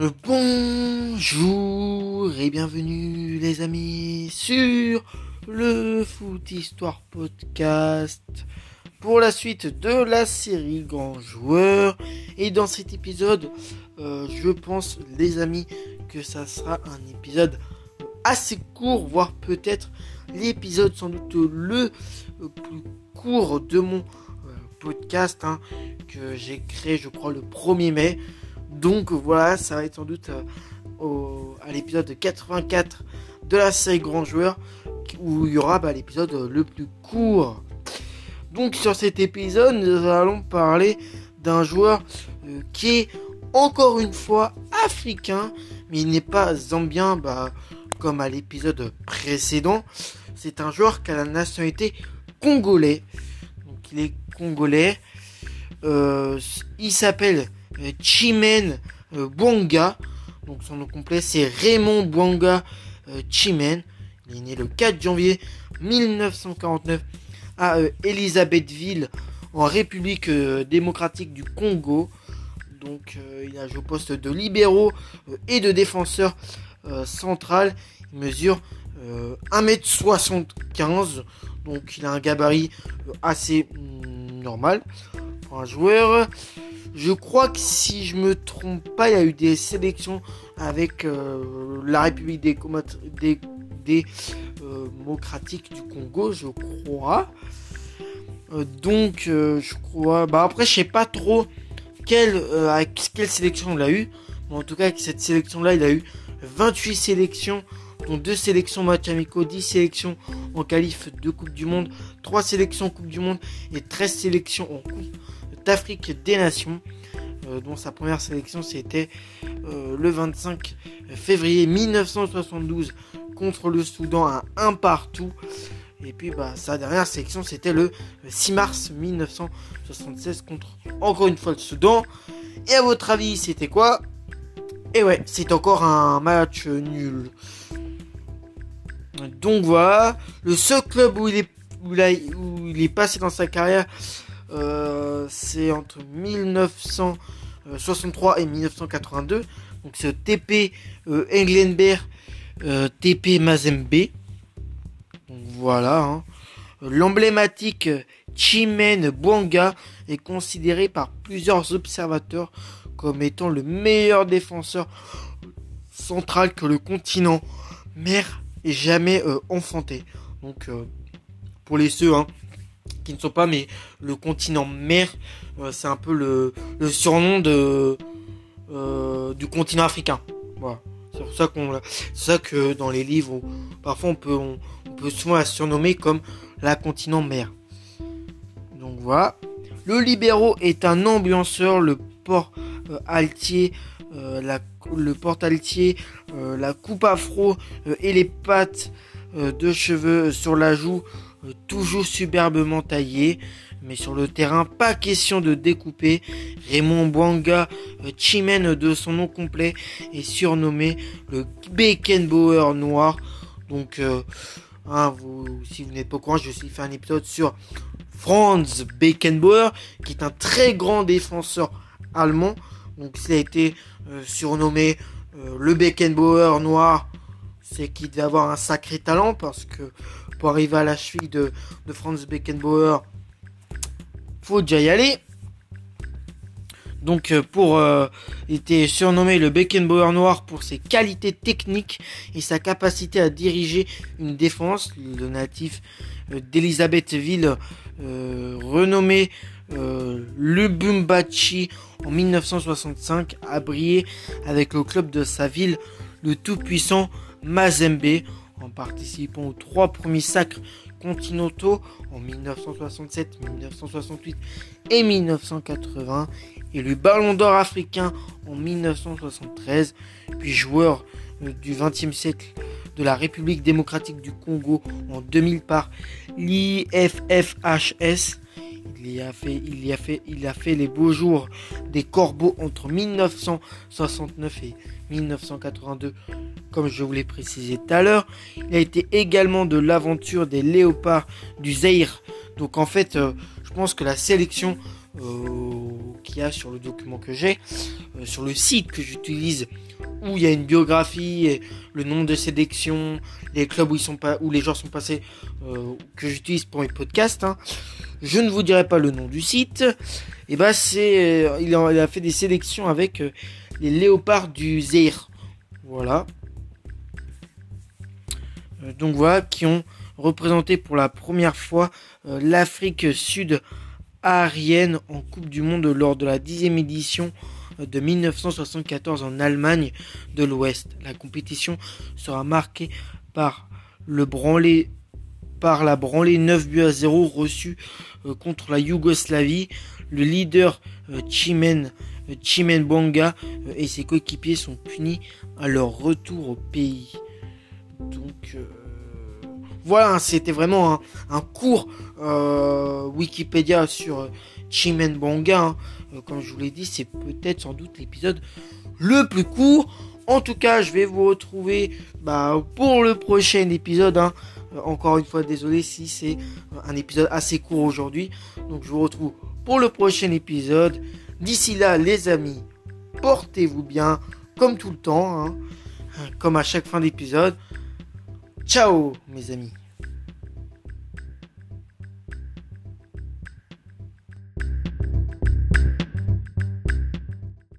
Euh, bonjour et bienvenue les amis sur le Foot Histoire Podcast pour la suite de la série Grand Joueur. Et dans cet épisode, euh, je pense les amis que ça sera un épisode assez court, voire peut-être l'épisode sans doute le plus court de mon euh, podcast hein, que j'ai créé je crois le 1er mai. Donc voilà, ça va être sans doute euh, à l'épisode 84 de la série Grand Joueur où il y aura bah, l'épisode le plus court. Donc sur cet épisode, nous allons parler d'un joueur euh, qui est encore une fois africain, mais il n'est pas zambien bah, comme à l'épisode précédent. C'est un joueur qui a la nationalité congolais. Donc il est congolais. Euh, il s'appelle euh, Chimen euh, Bwanga. Donc son nom complet c'est Raymond Bwanga Chimen. Il est né le 4 janvier 1949 à Elisabethville en République démocratique du Congo. Donc il a joué au poste de libéraux et de défenseur central. Il mesure 1m75. Donc il a un gabarit assez mm, normal pour un joueur. Je crois que si je me trompe pas, il y a eu des sélections avec euh, la République des, euh, démocratiques du Congo, je crois. Euh, donc, je crois. Bah après, je sais pas trop quelle, avec quelle sélection il a eu. Mais en tout cas, avec cette sélection-là, il a eu 28 sélections, dont 2 sélections match amicaux, 10 sélections en qualif de Coupe du Monde, 3 sélections en Coupe du Monde et 13 sélections en Coupe d'Afrique des Nations, euh, dont sa première sélection c'était euh, le 25 février 1972 contre le Soudan à un partout. Et puis bah, sa dernière sélection c'était le 6 mars 1976 contre encore une fois le Soudan. Et à votre avis c'était quoi? Et ouais, c'est encore un match nul. Donc voilà, le seul club où il est, où il est passé dans sa carrière, c'est entre 1963 et 1982. Donc c'est TP euh, Englenberg, euh, TP Mazembe. Donc voilà. Hein. L'emblématique Chimen Bwanga est considéré par plusieurs observateurs comme étant le meilleur défenseur central que le continent mère ait jamais enfanté. Donc pour les ceux hein, qui ne sont pas, mais le continent mer, euh, c'est un peu le, surnom de, euh, du continent africain. Voilà. C'est pour ça qu'on, que dans les livres, parfois on peut, on, peut souvent la surnommer comme la continent mer. Donc voilà. Le libéraux est un ambianceur, le port euh, altier, la, le porte altier, la coupe afro et les pattes de cheveux sur la joue toujours superbement taillé. Mais sur le terrain, pas question de découper. Raymond Bwanga euh, Chimen de son nom complet est surnommé le Beckenbauer noir. Donc, euh, hein, si vous n'êtes pas au courant, je vais fait un épisode sur Franz Beckenbauer, qui est un très grand défenseur allemand. Donc, il a été euh, surnommé le Beckenbauer noir. C'est qu'il devait avoir un sacré talent parce que pour arriver à la cheville de, Franz Beckenbauer, faut déjà y aller. Donc euh, pour euh, était surnommé le Beckenbauer noir pour ses qualités techniques et sa capacité à diriger une défense. Le natif euh, d'Elisabethville renommé Lubumbashi en 1965 a brillé avec le club de sa ville, le tout-puissant Mazembe en participant aux trois premiers sacres continentaux en 1967, 1968 et 1980, et le Ballon d'Or africain en 1973, puis joueur euh, du XXe siècle de la République démocratique du Congo en 2000 par l'IFFHS. Il a fait, il, a fait, il a fait les beaux jours des corbeaux entre 1969 et 1982 comme je vous l'ai précisé tout à l'heure. Il a été également de l'aventure des léopards du Zaïre. Donc en fait, euh, je pense que la sélection euh, y a sur le document que j'ai, euh, sur le site que j'utilise, où il y a une biographie, et le nombre de sélections, les clubs où, ils sont pas, où les joueurs sont passés, euh, que j'utilise pour mes podcasts. Hein. Je ne vous dirai pas le nom du site. Et bah c'est, il, a, fait des sélections avec les léopards du Zaire. Voilà. donc voilà qui ont représenté pour la première fois l'Afrique sud arienne en Coupe du Monde lors de la dixième édition de 1974 en Allemagne de l'Ouest. La compétition sera marquée par le branlé par la branlée 9 buts à 0 reçu euh, contre la Yougoslavie. Le leader euh, Chimen, euh, Chimen Bonga et ses coéquipiers sont punis à leur retour au pays. Donc voilà, c'était vraiment un, cours euh, Wikipédia sur euh, Chimen Bonga. Hein. Euh, comme je vous l'ai dit, c'est peut-être sans doute l'épisode le plus court. En tout cas, je vais vous retrouver bah, pour le prochain épisode. Hein. Encore une fois, désolé si c'est un épisode assez court aujourd'hui. Donc je vous retrouve pour le prochain épisode. D'ici là, les amis, portez-vous bien, comme tout le temps, hein. comme à chaque fin d'épisode. Ciao mes amis